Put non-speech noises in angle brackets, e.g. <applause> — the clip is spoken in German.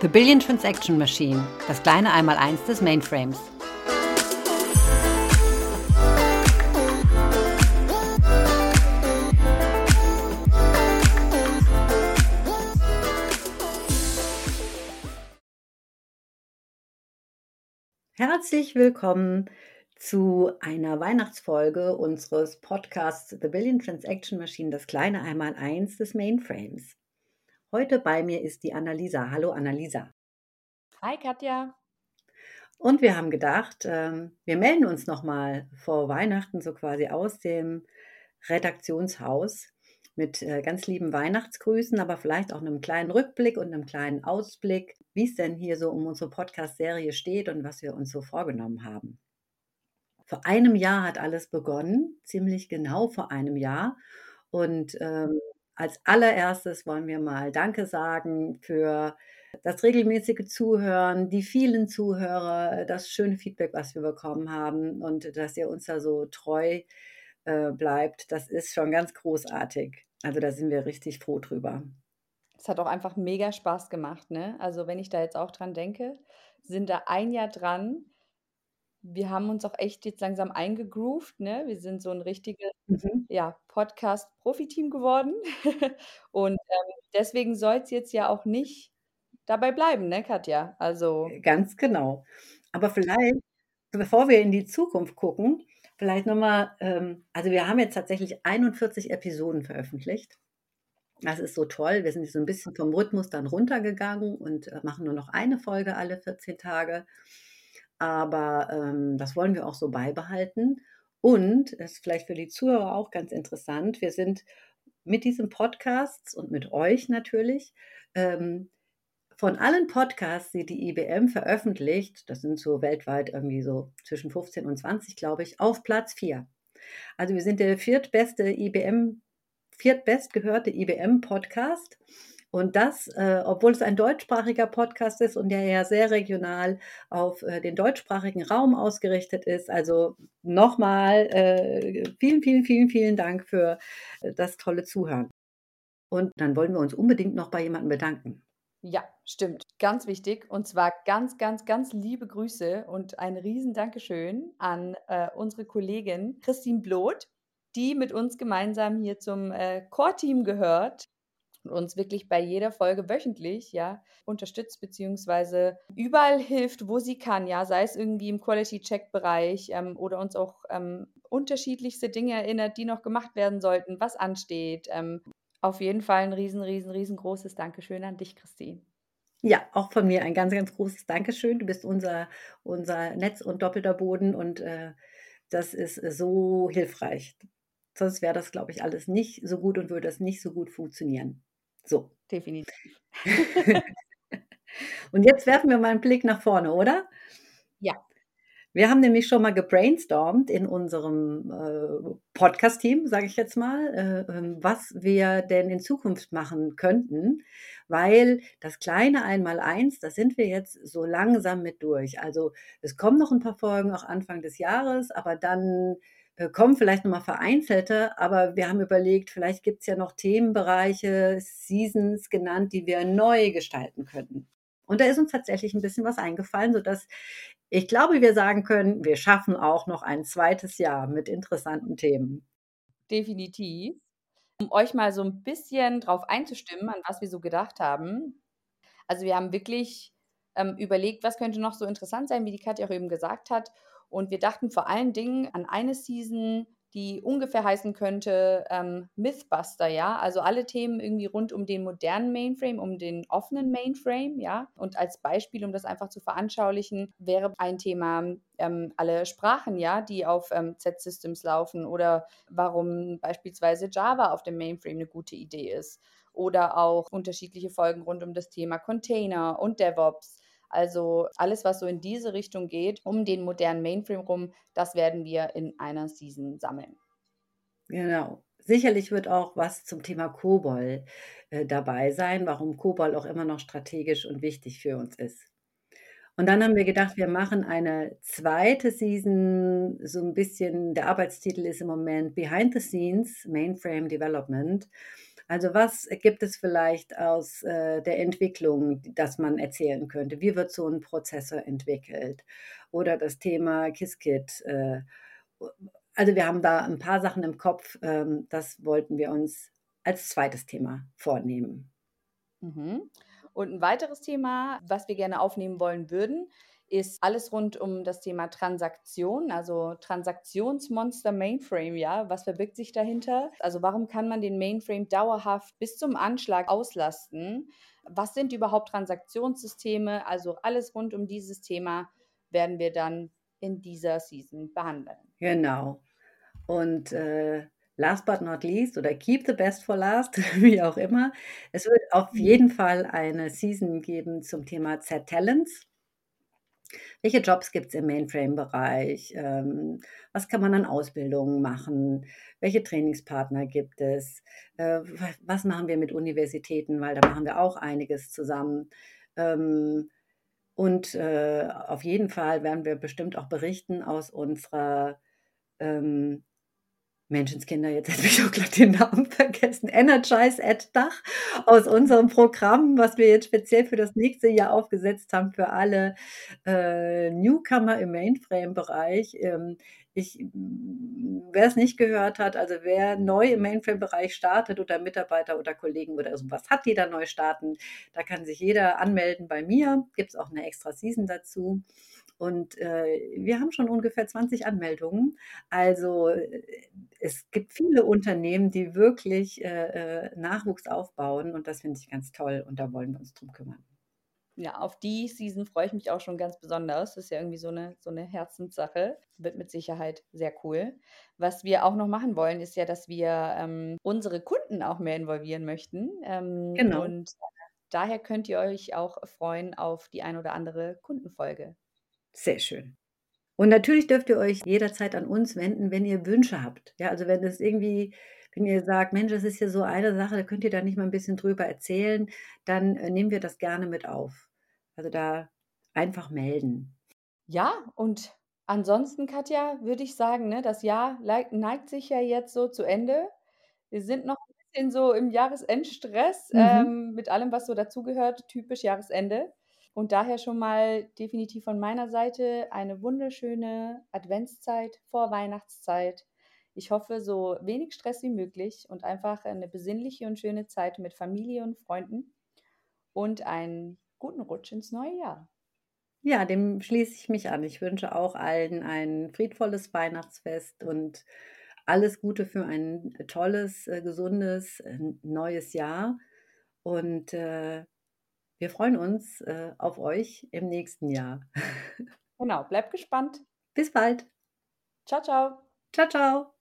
The Billion Transaction Machine, das kleine Einmaleins des Mainframes. Herzlich willkommen zu einer Weihnachtsfolge unseres Podcasts The Billion Transaction Machine, das kleine Einmaleins des Mainframes. Heute bei mir ist die Annalisa. Hallo Annalisa. Hi Katja. Und wir haben gedacht, ähm, wir melden uns nochmal vor Weihnachten so quasi aus dem Redaktionshaus mit äh, ganz lieben Weihnachtsgrüßen, aber vielleicht auch einem kleinen Rückblick und einem kleinen Ausblick, wie es denn hier so um unsere Podcast-Serie steht und was wir uns so vorgenommen haben. Vor einem Jahr hat alles begonnen, ziemlich genau vor einem Jahr. Und ähm, als allererstes wollen wir mal Danke sagen für das regelmäßige Zuhören, die vielen Zuhörer, das schöne Feedback, was wir bekommen haben und dass ihr uns da so treu äh, bleibt. Das ist schon ganz großartig. Also da sind wir richtig froh drüber. Es hat auch einfach mega Spaß gemacht. Ne? Also wenn ich da jetzt auch dran denke, sind da ein Jahr dran wir haben uns auch echt jetzt langsam eingegroovt, ne? Wir sind so ein richtiges, Mhm. ja, Podcast-Profiteam geworden. <laughs> Und, ähm, deswegen es jetzt ja auch nicht dabei bleiben, ne, Katja? Also äh, Ganz genau. Aber vielleicht, bevor wir in die Zukunft gucken, vielleicht noch mal, ähm also, wir haben jetzt tatsächlich 41 Episoden veröffentlicht. Das ist so toll. Wir sind so ein bisschen vom Rhythmus dann runtergegangen und, äh, machen nur noch eine Folge alle 14 Tage. Aber ähm, das wollen wir auch so beibehalten. Und es ist vielleicht für die Zuhörer auch ganz interessant. Wir sind mit diesem Podcast und mit euch natürlich ähm, von allen Podcasts, die die IBM veröffentlicht, das sind so weltweit irgendwie so zwischen 15 und 20, glaube ich, auf Platz 4. Also wir sind der viertbeste IBM, viertbestgehörte IBM-Podcast. Und das, äh, obwohl es ein deutschsprachiger Podcast ist und der ja sehr regional auf äh, den deutschsprachigen Raum ausgerichtet ist. Also nochmal äh, vielen, vielen, vielen, vielen Dank für äh, das tolle Zuhören. Und dann wollen wir uns unbedingt noch bei jemandem bedanken. Ja, stimmt. Ganz wichtig. Und zwar ganz, ganz, ganz liebe Grüße und ein riesen Dankeschön an äh, unsere Kollegin Christine Bloth, die mit uns gemeinsam hier zum äh, Core-Team gehört uns wirklich bei jeder Folge wöchentlich ja unterstützt beziehungsweise überall hilft, wo sie kann, ja, sei es irgendwie im Quality-Check-Bereich ähm, oder uns auch ähm, unterschiedlichste Dinge erinnert, die noch gemacht werden sollten, was ansteht. Ähm, auf jeden Fall ein riesen, riesen, riesengroßes Dankeschön an dich, Christine. Ja, auch von mir ein ganz, ganz großes Dankeschön. Du bist unser, unser Netz und doppelter Boden und äh, das ist so hilfreich. Sonst wäre das, glaube ich, alles nicht so gut und würde das nicht so gut funktionieren. So. Definitiv. <laughs> Und jetzt werfen wir mal einen Blick nach vorne, oder? Ja. Wir haben nämlich schon mal gebrainstormt in unserem äh, Podcast-Team, sage ich jetzt mal, äh, ähm, was wir denn in Zukunft machen könnten, weil das kleine Einmaleins, da sind wir jetzt so langsam mit durch. Also es kommen noch ein paar Folgen auch Anfang des Jahres, aber dann kommen vielleicht nochmal vereinzelte, aber wir haben überlegt, vielleicht gibt es ja noch Themenbereiche, Seasons genannt, die wir neu gestalten könnten. Und da ist uns tatsächlich ein bisschen was eingefallen, sodass ich glaube, wir sagen können, wir schaffen auch noch ein zweites Jahr mit interessanten Themen. Definitiv. Um euch mal so ein bisschen drauf einzustimmen, an was wir so gedacht haben. Also wir haben wirklich ähm, überlegt, was könnte noch so interessant sein, wie die Katja auch eben gesagt hat. Und wir dachten vor allen Dingen an eine Season, die ungefähr heißen könnte ähm, Mythbuster, ja. Also alle Themen irgendwie rund um den modernen Mainframe, um den offenen Mainframe, ja. Und als Beispiel, um das einfach zu veranschaulichen, wäre ein Thema ähm, alle Sprachen, ja, die auf ähm, Z-Systems laufen oder warum beispielsweise Java auf dem Mainframe eine gute Idee ist. Oder auch unterschiedliche Folgen rund um das Thema Container und DevOps also alles, was so in diese Richtung geht, um den modernen Mainframe rum, das werden wir in einer Season sammeln. Genau. Sicherlich wird auch was zum Thema COBOL äh, dabei sein, warum COBOL auch immer noch strategisch und wichtig für uns ist. Und dann haben wir gedacht, wir machen eine zweite Season, so ein bisschen, der Arbeitstitel ist im Moment Behind the Scenes Mainframe Development. Also, was gibt es vielleicht aus, äh, der Entwicklung, das man erzählen könnte? Wie wird so 'n Prozessor entwickelt? Oder das Thema Qiskit, äh, also, wir haben da 'n paar Sachen im Kopf, ähm, das wollten wir uns als 2. Thema vornehmen. Mhm. Und 'n weiteres Thema, was wir gerne aufnehmen wollen würden, ist alles rund um das Thema Transaktion, also Transaktionsmonster Mainframe, ja. Was verbirgt sich dahinter? Also, warum kann man den Mainframe dauerhaft bis zum Anschlag auslasten? Was sind überhaupt Transaktionssysteme? Also, alles rund um dieses Thema werden wir dann in dieser Season behandeln. Genau. Und, äh, last but not least oder keep the best for last, <laughs> wie auch immer. Es wird auf Mhm. jeden Fall eine Season geben zum Thema Z-Talents. Welche Jobs gibt's im Mainframe-Bereich? Ähm, was kann man an Ausbildungen machen? Welche Trainingspartner gibt es? Äh, wa was machen wir mit Universitäten, weil da machen wir auch einiges zusammen. Ähm, und, äh, auf jeden Fall werden wir bestimmt auch berichten aus unserer, ähm Menschenskinder, jetzt habe ich auch grad den Namen vergessen, Energize at Dach aus unserem Programm, was wir jetzt speziell für das nächste Jahr aufgesetzt haben für alle, äh, Newcomer im Mainframe-Bereich. Ähm, ich hm, wer's nicht gehört hat, also wer neu im Mainframe-Bereich startet oder Mitarbeiter oder Kollegen oder so was hat, die da neu starten, da kann sich jeder anmelden bei mir. Gibt's auch 'ne extra Season dazu. Und, äh, wir haben schon ungefähr 20 Anmeldungen. Also, äh, es gibt viele Unternehmen, die wirklich, äh, äh, Nachwuchs aufbauen und das finde ich ganz toll und da wollen wir uns drum kümmern. Ja, auf die Season freue ich mich auch schon ganz besonders. Das ist ja irgendwie so 'ne so 'ne Herzenssache. Wird mit Sicherheit sehr cool. Was wir auch noch machen wollen, ist ja, dass wir, ähm, unsere Kunden auch mehr involvieren möchten. Ähm, Genau. und daher könnt ihr euch auch freuen auf die ein oder andere Kundenfolge. Sehr schön. Und natürlich dürft ihr euch jederzeit an uns wenden, wenn ihr Wünsche habt. Ja, also, wenn es irgendwie wenn ihr sagt: „Mensch, das ist hier so eine Sache, da könnt ihr da nicht mal 'n bisschen drüber erzählen?“ Dann, äh, nehmen wir das gerne mit auf. Also, da einfach melden. Ja, und ansonsten, Katja, würde ich sagen, ne, das Jahr neigt sich ja jetzt so zu Ende. Wir sind noch 'n bisschen so im Jahresendstress, Mhm. ähm, mit allem, was so dazugehört, typisch Jahresende. Und daher schon mal definitiv von meiner Seite eine wunderschöne Adventszeit, Vorweihnachtszeit. Ich hoffe, so wenig Stress wie möglich und einfach eine besinnliche und schöne Zeit mit Familie und Freunden und einen guten Rutsch ins neue Jahr. Ja, dem schließe ich mich an. Ich wünsche auch allen ein friedvolles Weihnachtsfest und alles Gute für ein tolles, äh, gesundes, äh, neues Jahr. Und, äh, wir freuen uns, äh, auf euch im nächsten Jahr. <laughs> Genau, bleibt gespannt. Bis bald. Tschau, tschau. Tschau, tschau.